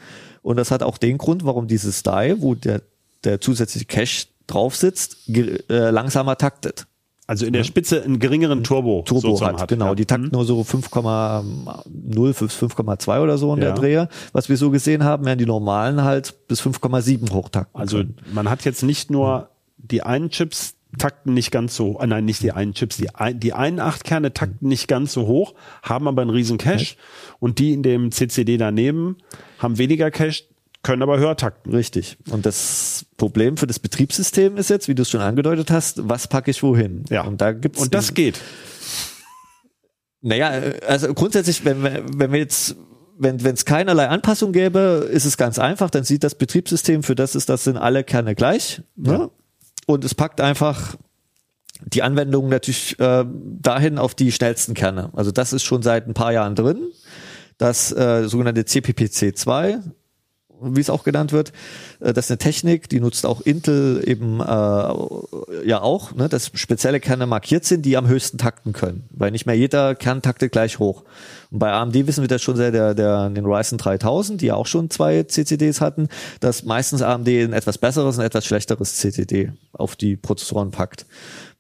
Und das hat auch den Grund, warum dieses Die, wo der, der zusätzliche Cache drauf sitzt, äh, langsamer taktet. Also in der Spitze einen geringeren Turbo. Turbo hat, hat, genau. Ja. Die takten mhm. nur so 5,0 bis 5,2 oder so in ja. der Dreher. Was wir so gesehen haben, werden die normalen halt bis 5,7 hochtakten. Also können. man hat jetzt nicht nur die einen Chips takten nicht ganz so, äh, nein, nicht die einen Chips, die, ein, die einen acht Kerne takten nicht ganz so hoch, haben aber einen riesen Cache und die in dem CCD daneben haben weniger Cache, können aber höher takten. Richtig. Und das Problem für das Betriebssystem ist jetzt, wie du es schon angedeutet hast, was packe ich wohin? Ja. Und da gibt's und das geht. Naja, also grundsätzlich, wenn wir, wenn wir jetzt wenn es keinerlei Anpassung gäbe, ist es ganz einfach. Dann sieht das Betriebssystem, für das ist das sind alle Kerne gleich. Ne? Ja. Und es packt einfach die Anwendungen natürlich äh, dahin auf die schnellsten Kerne. Also das ist schon seit ein paar Jahren drin. Das äh, sogenannte CPPC2 wie es auch genannt wird. Äh, das ist eine Technik, die nutzt auch Intel eben äh, ja auch, ne, dass spezielle Kerne markiert sind, die am höchsten takten können, weil nicht mehr jeder Kern taktet gleich hoch. Und bei AMD wissen wir das schon sehr, der, der den Ryzen 3000, die ja auch schon zwei CCDs hatten, dass meistens AMD ein etwas besseres und etwas schlechteres CCD auf die Prozessoren packt.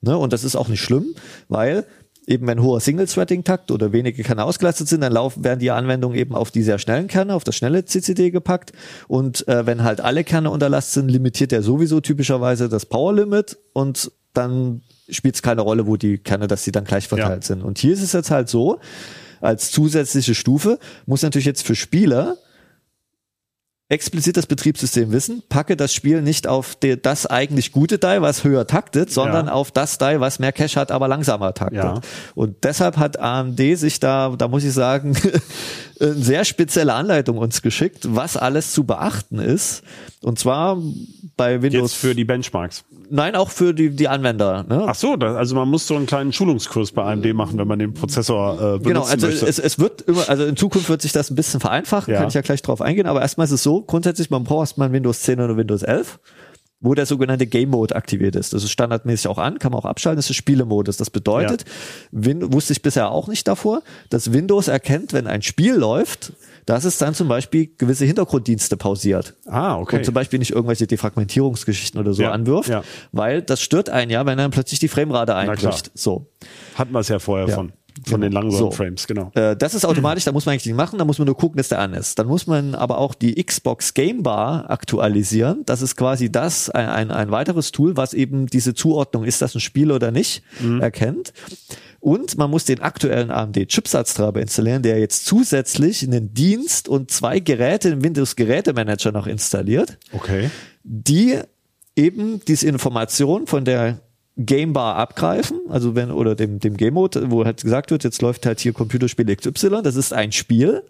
Ne, und das ist auch nicht schlimm, weil eben wenn hoher Single-Threading-Takt oder wenige Kerne ausgelastet sind, dann laufen, werden die Anwendungen eben auf die sehr schnellen Kerne, auf das schnelle CCD gepackt. Und äh, wenn halt alle Kerne unter Last sind, limitiert er sowieso typischerweise das Power-Limit und dann spielt es keine Rolle, wo die Kerne, dass sie dann gleich verteilt ja. sind. Und hier ist es jetzt halt so, als zusätzliche Stufe muss natürlich jetzt für Spieler explizit das Betriebssystem wissen, packe das Spiel nicht auf die, das eigentlich gute Die, was höher taktet, sondern ja. auf das Die, was mehr Cache hat, aber langsamer taktet. Ja. Und deshalb hat AMD sich da, da muss ich sagen, eine sehr spezielle Anleitung uns geschickt, was alles zu beachten ist. Und zwar bei Windows. Jetzt für die Benchmarks. Nein, auch für die, die Anwender. Ne? Ach so, da, also man muss so einen kleinen Schulungskurs bei AMD machen, wenn man den Prozessor äh, benutzen Genau, also möchte. Es, es wird immer, also in Zukunft wird sich das ein bisschen vereinfachen, ja. kann ich ja gleich drauf eingehen, aber erstmal ist es so, grundsätzlich, man braucht erstmal Windows 10 oder Windows 11 wo der sogenannte Game Mode aktiviert ist. Das ist standardmäßig auch an, kann man auch abschalten, das ist Spielemodus. Das bedeutet, ja. Wusste ich bisher auch nicht davor, dass Windows erkennt, wenn ein Spiel läuft, dass es dann zum Beispiel gewisse Hintergrunddienste pausiert. Ah, okay. Und zum Beispiel nicht irgendwelche Defragmentierungsgeschichten oder so ja, anwirft, ja. weil das stört einen ja, wenn dann plötzlich die Framerate einbricht. So. Hatten wir es ja vorher von. Von genau. den langsamen so. Frames, genau. Äh, das ist automatisch, da muss man eigentlich nicht machen, da muss man nur gucken, dass der an ist. Dann muss man aber auch die Xbox Game Bar aktualisieren. Das ist quasi das, ein, ein, ein weiteres Tool, was eben diese Zuordnung, ist das ein Spiel oder nicht, mhm. erkennt. Und man muss den aktuellen AMD-Chipsatztreiber installieren, der jetzt zusätzlich einen Dienst und zwei Geräte im Windows-Gerätemanager noch installiert. Okay. Die eben diese Information von der Game Bar abgreifen, also wenn, oder dem, dem Game Mode, wo halt gesagt wird, jetzt läuft halt hier Computerspiel XY, das ist ein Spiel.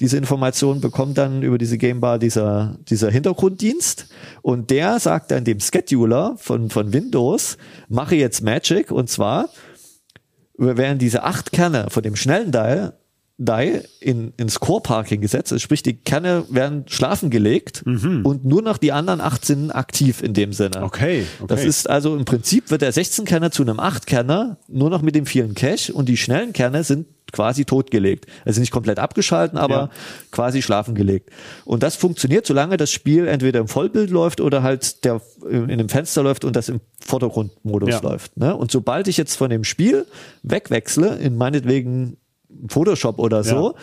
Diese Information bekommt dann über diese Game Bar dieser, dieser Hintergrunddienst und der sagt dann dem Scheduler von, von Windows, mache jetzt Magic und zwar werden diese acht Kerne von dem schnellen Dial DAI in, ins Core-Parking gesetzt. Also sprich, die Kerne werden schlafen gelegt mhm. und nur noch die anderen acht sind aktiv in dem Sinne. Okay, okay. Das ist also im Prinzip wird der 16-Kerner zu einem 8-Kerner nur noch mit dem vielen Cache und die schnellen Kerne sind quasi totgelegt. Also nicht komplett abgeschalten, aber ja. quasi schlafen gelegt. Und das funktioniert, solange das Spiel entweder im Vollbild läuft oder halt der in einem Fenster läuft und das im Vordergrundmodus ja. läuft. Ne? Und sobald ich jetzt von dem Spiel wegwechsle in meinetwegen Photoshop oder so. Ja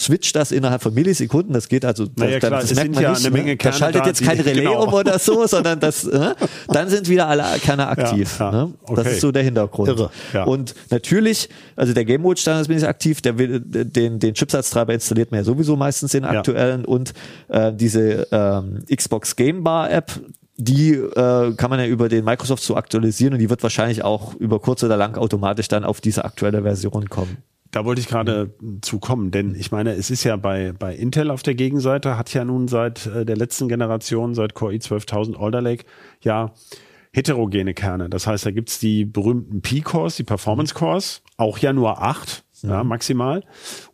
switcht das innerhalb von Millisekunden. Das geht also, naja, das, klar, das merkt man ja nicht. Eine Menge ne? Da schaltet jetzt kein Relais genau. um oder so, sondern das, ne? dann sind wieder alle Kerne aktiv. Ja, ja. Ne? Das okay. ist so der Hintergrund. Irre. Ja. Und natürlich, also der Game Mode Standard bin ich aktiv, der will den, den Chipsatztreiber installiert man ja sowieso meistens den aktuellen und äh, diese ähm, Xbox Game Bar App, die äh, kann man ja über den Microsoft so aktualisieren und die wird wahrscheinlich auch über kurz oder lang automatisch dann auf diese aktuelle Version kommen. Da wollte ich gerade mhm. zu kommen, denn ich meine, es ist ja bei, bei Intel auf der Gegenseite, hat ja nun seit äh, der letzten Generation, seit Core i12000 Alder Lake, ja heterogene Kerne. Das heißt, da gibt's die berühmten P-Cores, die Performance-Cores, auch ja nur acht ja, mhm. maximal.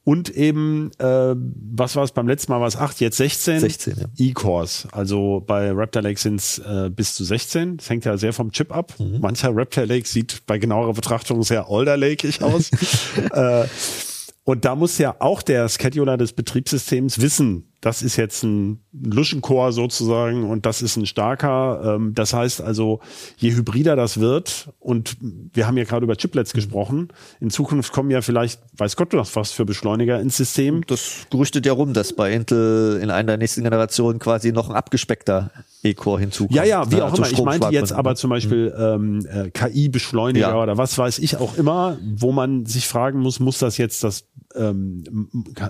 Und eben, äh, was war es beim letzten Mal, war es 8, jetzt 16? 16, ja. E-Cores. Also bei Raptor Lake sind es äh, bis zu 16. Das hängt ja sehr vom Chip ab. Mhm. Mancher Raptor Lake sieht bei genauerer Betrachtung sehr Alder Lakeig aus. äh, und da muss ja auch der Scheduler des Betriebssystems wissen, das ist jetzt ein Luschenchor sozusagen und das ist ein starker. Ähm, das heißt also, je hybrider das wird, und wir haben ja gerade über Chiplets mhm. gesprochen, in Zukunft kommen ja vielleicht, weiß Gott noch was für Beschleuniger ins System. Das gerüchtet ja rum, dass bei Intel in einer der nächsten Generationen quasi noch ein abgespeckter E-Core hinzukommt. Ja, ja, wie ne? auch also immer. Ich meinte jetzt aber zum Beispiel mhm. ähm, äh, KI-Beschleuniger ja. oder was weiß ich auch immer, wo man sich fragen muss, muss das jetzt das, ähm,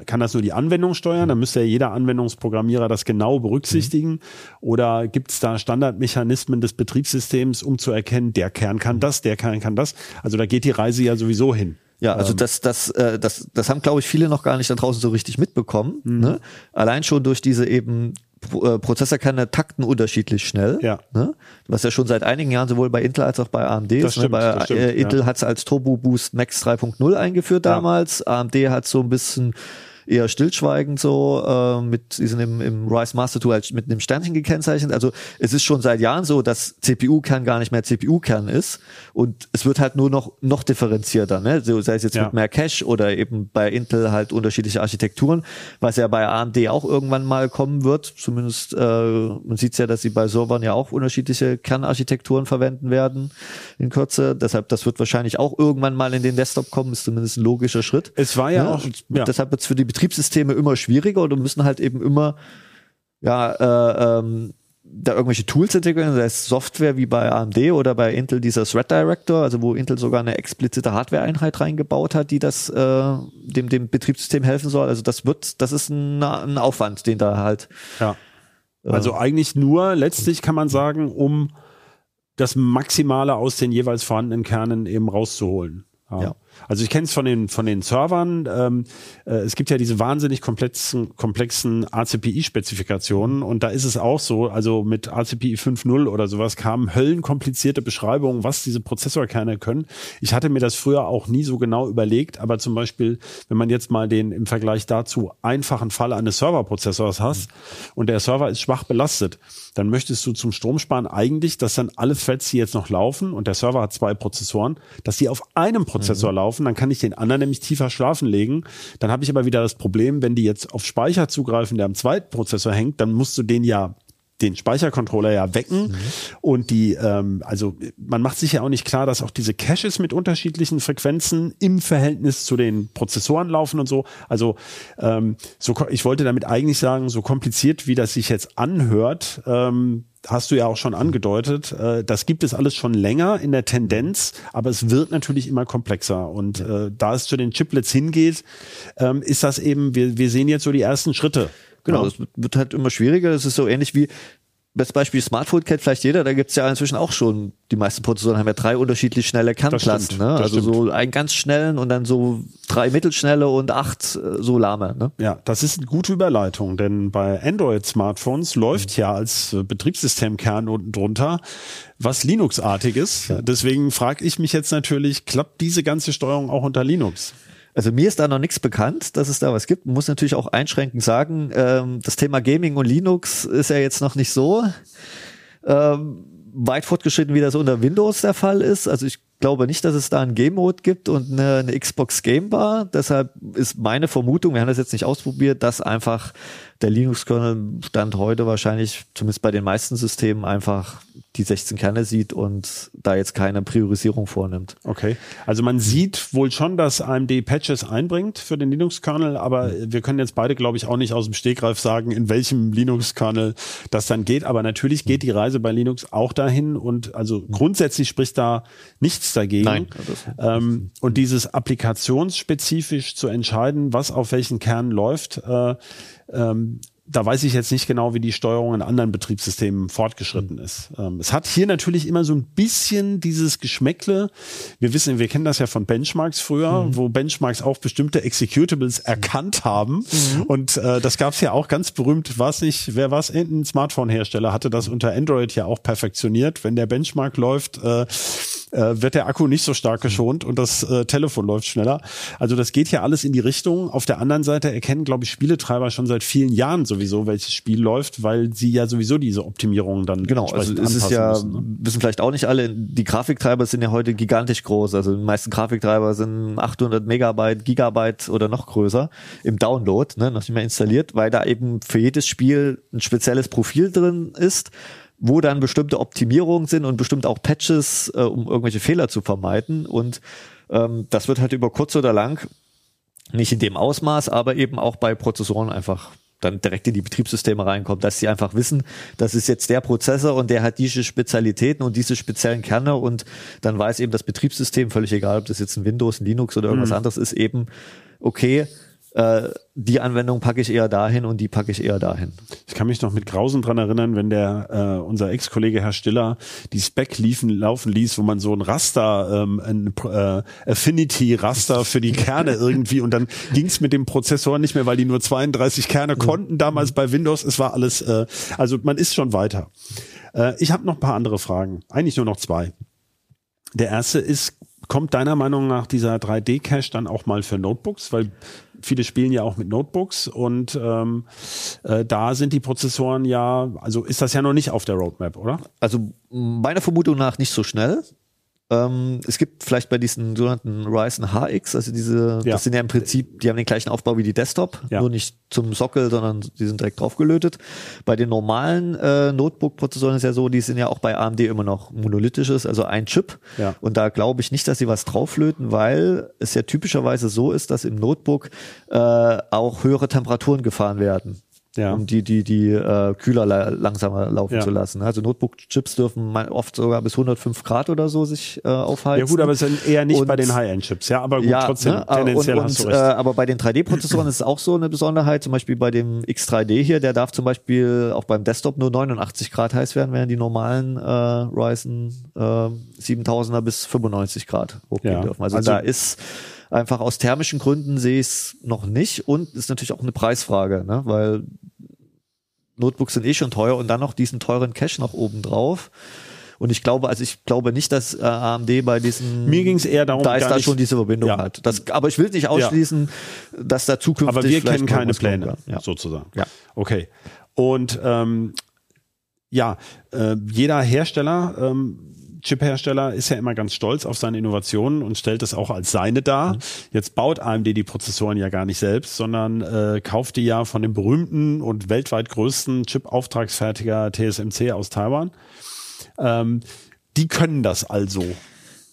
kann das nur die Anwendung steuern? Dann müsste ja jeder Anwendung Anwendungsprogrammierer das genau berücksichtigen? Mhm. Oder gibt es da Standardmechanismen des Betriebssystems, um zu erkennen, der Kern kann das, der Kern kann das? Also da geht die Reise ja sowieso hin. Ja, also ähm. das, das, äh, das, das haben, glaube ich, viele noch gar nicht da draußen so richtig mitbekommen. Mhm. Ne? Allein schon durch diese eben äh, Prozessorkerne takten unterschiedlich schnell. Ja. Ne? Was ja schon seit einigen Jahren sowohl bei Intel als auch bei AMD das ist. Ne? Stimmt, bei stimmt, äh, Intel ja. hat es als Turbo Boost Max 3.0 eingeführt damals. Ja. AMD hat so ein bisschen eher stillschweigend so, äh, mit, sie sind im, im Rise Master Tool halt mit einem Sternchen gekennzeichnet. Also es ist schon seit Jahren so, dass CPU-Kern gar nicht mehr CPU-Kern ist und es wird halt nur noch, noch differenzierter, ne? So, sei es jetzt ja. mit mehr Cache oder eben bei Intel halt unterschiedliche Architekturen, was ja bei AMD auch irgendwann mal kommen wird. Zumindest, äh, man sieht ja, dass sie bei Servern ja auch unterschiedliche Kernarchitekturen verwenden werden in Kürze. Deshalb, das wird wahrscheinlich auch irgendwann mal in den Desktop kommen, ist zumindest ein logischer Schritt. Es war ja, ja? auch, ja. deshalb wird es für die Betriebssysteme immer schwieriger und müssen halt eben immer ja äh, ähm, da irgendwelche Tools entwickeln, sei es Software wie bei AMD oder bei Intel dieser Thread Director, also wo Intel sogar eine explizite Hardware-Einheit reingebaut hat, die das äh, dem dem Betriebssystem helfen soll. Also das wird, das ist ein, ein Aufwand, den da halt. Ja. Äh, also eigentlich nur letztlich kann man sagen, um das Maximale aus den jeweils vorhandenen Kernen eben rauszuholen. Ja. ja. Also ich kenne es von den von den Servern. Ähm, äh, es gibt ja diese wahnsinnig komplexen komplexen ACPI-Spezifikationen und da ist es auch so. Also mit ACPI 5.0 oder sowas kamen höllenkomplizierte Beschreibungen, was diese Prozessorkerne können. Ich hatte mir das früher auch nie so genau überlegt, aber zum Beispiel, wenn man jetzt mal den im Vergleich dazu einfachen Fall eines Serverprozessors hast mhm. und der Server ist schwach belastet, dann möchtest du zum Stromsparen eigentlich, dass dann alle Threads, die jetzt noch laufen und der Server hat zwei Prozessoren, dass die auf einem Prozessor mhm. laufen laufen, dann kann ich den anderen nämlich tiefer schlafen legen. Dann habe ich aber wieder das Problem, wenn die jetzt auf Speicher zugreifen, der am zweiten Prozessor hängt, dann musst du den ja den Speichercontroller ja wecken mhm. und die ähm, also man macht sich ja auch nicht klar, dass auch diese Caches mit unterschiedlichen Frequenzen im Verhältnis zu den Prozessoren laufen und so. Also ähm, so ich wollte damit eigentlich sagen, so kompliziert wie das sich jetzt anhört, ähm, hast du ja auch schon angedeutet, äh, das gibt es alles schon länger in der Tendenz, aber es wird natürlich immer komplexer. Und äh, da es zu den Chiplets hingeht, ähm, ist das eben, wir, wir sehen jetzt so die ersten Schritte. Genau, es wird halt immer schwieriger. Es ist so ähnlich wie, Best Beispiel Smartphone kennt vielleicht jeder, da gibt's ja inzwischen auch schon, die meisten Prozessoren haben ja drei unterschiedlich schnelle Kernklassen. Ne? das Also stimmt. so einen ganz schnellen und dann so drei mittelschnelle und acht äh, so lahme. Ne? Ja, das ist eine gute Überleitung, denn bei Android-Smartphones läuft ja als äh, Betriebssystemkern unten drunter was Linux-artiges. Deswegen frage ich mich jetzt natürlich, klappt diese ganze Steuerung auch unter Linux? Also mir ist da noch nichts bekannt, dass es da was gibt. Man muss natürlich auch einschränkend sagen, ähm, das Thema Gaming und Linux ist ja jetzt noch nicht so ähm, weit fortgeschritten, wie das unter Windows der Fall ist. Also ich glaube nicht, dass es da einen Game Mode gibt und eine, eine Xbox Game Bar. Deshalb ist meine Vermutung, wir haben das jetzt nicht ausprobiert, dass einfach der Linux-Kernel Stand heute wahrscheinlich, zumindest bei den meisten Systemen, einfach die 16 Kerne sieht und da jetzt keine Priorisierung vornimmt. Okay. Also man sieht wohl schon, dass AMD Patches einbringt für den Linux-Kernel, aber wir können jetzt beide, glaube ich, auch nicht aus dem Stegreif sagen, in welchem Linux-Kernel das dann geht. Aber natürlich geht die Reise bei Linux auch dahin und also grundsätzlich spricht da nichts dagegen. Nein. Ähm, und dieses applikationsspezifisch zu entscheiden, was auf welchen Kern läuft, äh, ähm, da weiß ich jetzt nicht genau, wie die Steuerung in anderen Betriebssystemen fortgeschritten ist. Ähm, es hat hier natürlich immer so ein bisschen dieses Geschmäckle. Wir wissen, wir kennen das ja von Benchmarks früher, wo Benchmarks auch bestimmte Executables erkannt haben. Und äh, das gab es ja auch ganz berühmt, was nicht, wer was, ein Smartphone-Hersteller hatte das unter Android ja auch perfektioniert. Wenn der Benchmark läuft, äh, äh, wird der Akku nicht so stark geschont und das äh, Telefon läuft schneller. Also das geht ja alles in die Richtung. Auf der anderen Seite erkennen, glaube ich, Spieletreiber schon seit vielen Jahren sowieso, welches Spiel läuft, weil sie ja sowieso diese Optimierungen dann Genau, also es ist ja, müssen, ne? wissen vielleicht auch nicht alle, die Grafiktreiber sind ja heute gigantisch groß. Also die meisten Grafiktreiber sind 800 Megabyte, Gigabyte oder noch größer im Download, ne, noch nicht mehr installiert, weil da eben für jedes Spiel ein spezielles Profil drin ist, wo dann bestimmte Optimierungen sind und bestimmt auch Patches, äh, um irgendwelche Fehler zu vermeiden. Und ähm, das wird halt über kurz oder lang nicht in dem Ausmaß, aber eben auch bei Prozessoren einfach dann direkt in die Betriebssysteme reinkommt, dass sie einfach wissen, das ist jetzt der Prozessor und der hat diese Spezialitäten und diese speziellen Kerne und dann weiß eben das Betriebssystem, völlig egal, ob das jetzt ein Windows, ein Linux oder irgendwas anderes ist, eben, okay, äh, die Anwendung packe ich eher dahin und die packe ich eher dahin. Ich kann mich noch mit Grausen dran erinnern, wenn der äh, unser Ex-Kollege Herr Stiller die Spec liefen, laufen ließ, wo man so ein Raster, ähm, ein äh, Affinity-Raster für die Kerne irgendwie und dann ging es mit dem Prozessor nicht mehr, weil die nur 32 Kerne konnten damals bei Windows. Es war alles, äh, also man ist schon weiter. Äh, ich habe noch ein paar andere Fragen, eigentlich nur noch zwei. Der erste ist, kommt deiner Meinung nach dieser 3D-Cache dann auch mal für Notebooks? Weil viele spielen ja auch mit Notebooks und ähm, äh, da sind die Prozessoren ja, also ist das ja noch nicht auf der Roadmap, oder? Also meiner Vermutung nach nicht so schnell. Ähm, es gibt vielleicht bei diesen sogenannten Ryzen HX, also diese, Ja. das sind ja im Prinzip, die haben den gleichen Aufbau wie die Desktop, Ja. nur nicht zum Sockel, sondern die sind direkt draufgelötet. Bei den normalen äh, Notebook-Prozessoren ist ja so, die sind ja auch bei AMD immer noch monolithisches, also ein Chip. Ja. Und da glaube ich nicht, dass sie was drauflöten, weil es ja typischerweise so ist, dass im Notebook äh, auch höhere Temperaturen gefahren werden Ja. um die die die äh, Kühler la langsamer laufen Ja. zu lassen. Also Notebook-Chips dürfen oft sogar bis 105 Grad oder so sich äh, aufhalten. Ja gut, aber es sind eher nicht Und- bei den High-End-Chips, ja, aber gut, ja, trotzdem, ne? tendenziell und, hast du und, recht. Äh, aber bei den 3D-Prozessoren ist es auch so eine Besonderheit. Zum Beispiel bei dem X3D hier, der darf zum Beispiel auch beim Desktop nur 89 Grad heiß werden, während die normalen äh, Ryzen äh, 7000er bis 95 Grad hochgehen Ja, dürfen. Also, also- da ist einfach aus thermischen Gründen sehe ich es noch nicht und ist natürlich auch eine Preisfrage, ne? weil Notebooks sind eh schon teuer und dann noch diesen teuren Cache noch oben drauf. Und ich glaube, also ich glaube nicht, dass äh, AMD bei diesen Mir ging's eher darum, da ist da schon diese Verbindung Ja. hat. Das, aber ich will nicht ausschließen, dass da zukünftig aber wir kennen keine Pläne. Ja. sozusagen. Ja. Okay. Und ähm, ja, äh, jeder Hersteller, ähm, Chip-Hersteller ist ja immer ganz stolz auf seine Innovationen und stellt es auch als seine dar. Mhm. Jetzt baut AMD die Prozessoren ja gar nicht selbst, sondern äh, kauft die ja von dem berühmten und weltweit größten Chip-Auftragsfertiger TSMC aus Taiwan. Ähm, die können das also.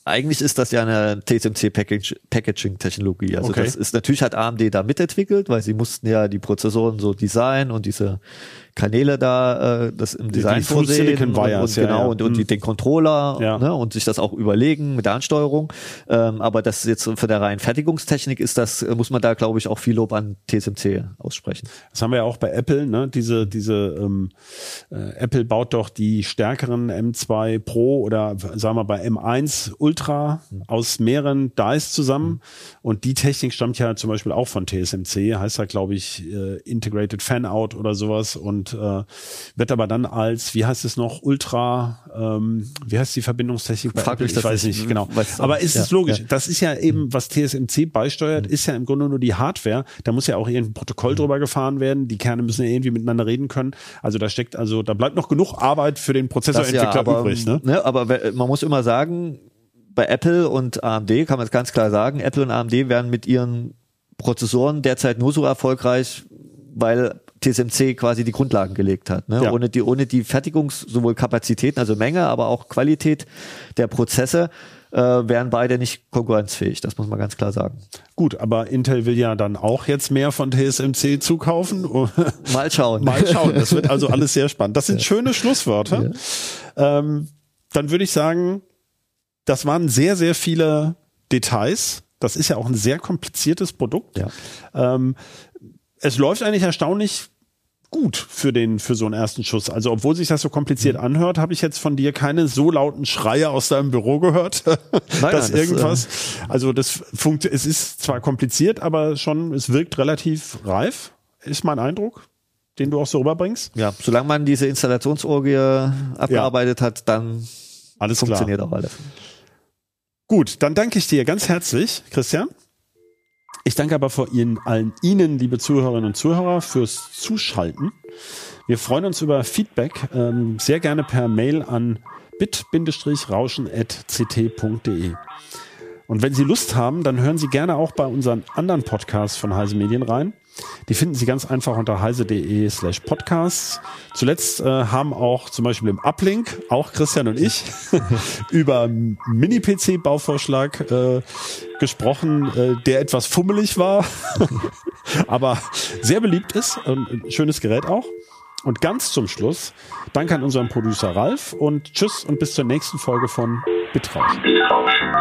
Eigentlich ist das ja eine TSMC Package, Packaging Technologie. Also Okay. das ist natürlich hat AMD da mitentwickelt, weil sie mussten ja die Prozessoren so designen und diese Kanäle da äh, das im Design die vorsehen Silicon und, Wires, und ja, genau ja. und, und die, Mhm. den Controller Ja. ne, und sich das auch überlegen mit der Ansteuerung. Ähm, aber das jetzt für der reinen Fertigungstechnik ist das, äh, muss man da glaube ich auch viel Lob an TSMC aussprechen. Das haben wir ja auch bei Apple, ne? Diese, diese ähm, äh, Apple baut doch die stärkeren M2 Pro oder sagen wir bei M1 Ultra aus mehreren Dies zusammen. Und die Technik stammt ja zum Beispiel auch von TSMC, heißt da, glaube ich, äh, Integrated Fan-Out oder sowas und äh, wird aber dann als, wie heißt es noch, Ultra, ähm, wie heißt die Verbindungstechnik bei Frag Apple? Ich das weiß nicht. genau. Aber ist es Ja, logisch? ja. Das ist ja eben, was TSMC beisteuert, ist ja im Grunde nur die Hardware. Da muss ja auch irgendein Protokoll drüber gefahren werden. Die Kerne müssen ja irgendwie miteinander reden können. Also da steckt, also da bleibt noch genug Arbeit für den Prozessorentwickler aber, übrig. Ne? ne, aber man muss immer sagen, bei Apple und AMD kann man es ganz klar sagen, Apple und AMD werden mit ihren Prozessoren derzeit nur so erfolgreich, weil TSMC quasi die Grundlagen gelegt hat. Ne? Ja. Ohne die, ohne die Fertigungs, sowohl Kapazitäten, also Menge, aber auch Qualität der Prozesse, äh, wären beide nicht konkurrenzfähig. Das muss man ganz klar sagen. Gut, aber Intel will ja dann auch jetzt mehr von TSMC zukaufen. Mal schauen. Mal schauen. Das wird also alles sehr spannend. Das sind schöne Schlusswörter. Ähm, dann würde ich sagen, das waren sehr, sehr viele Details. Das ist ja auch ein sehr kompliziertes Produkt. Ja. Ähm, es läuft eigentlich erstaunlich gut für den für so einen ersten Schuss. Also obwohl sich das so kompliziert Mhm. anhört, habe ich jetzt von dir keine so lauten Schreie aus deinem Büro gehört, dass nein, das, irgendwas. also das funkt, es ist zwar kompliziert, aber schon es wirkt relativ reif. Ist mein Eindruck, den du auch so rüberbringst. Ja, solange man diese Installationsorgie abgearbeitet hat, dann Alles klar. funktioniert auch alles. Gut, dann danke ich dir ganz herzlich, Christian. Ich danke aber vor Ihnen allen Ihnen, liebe Zuhörerinnen und Zuhörer, fürs Zuschalten. Wir freuen uns über Feedback, ähm, sehr gerne per Mail an bit-rauschen.ct.de. Und wenn Sie Lust haben, dann hören Sie gerne auch bei unseren anderen Podcasts von Heise Medien rein. Die finden Sie ganz einfach unter heise.de slash podcasts. Zuletzt äh, haben auch zum Beispiel im Uplink, auch Christian und ich, über Mini-PC-Bauvorschlag äh, gesprochen, äh, der etwas fummelig war, aber sehr beliebt ist. und Ein schönes Gerät auch. Und ganz zum Schluss, danke an unseren Producer Ralf und tschüss und bis zur nächsten Folge von Bitrausch. Bitrauschen.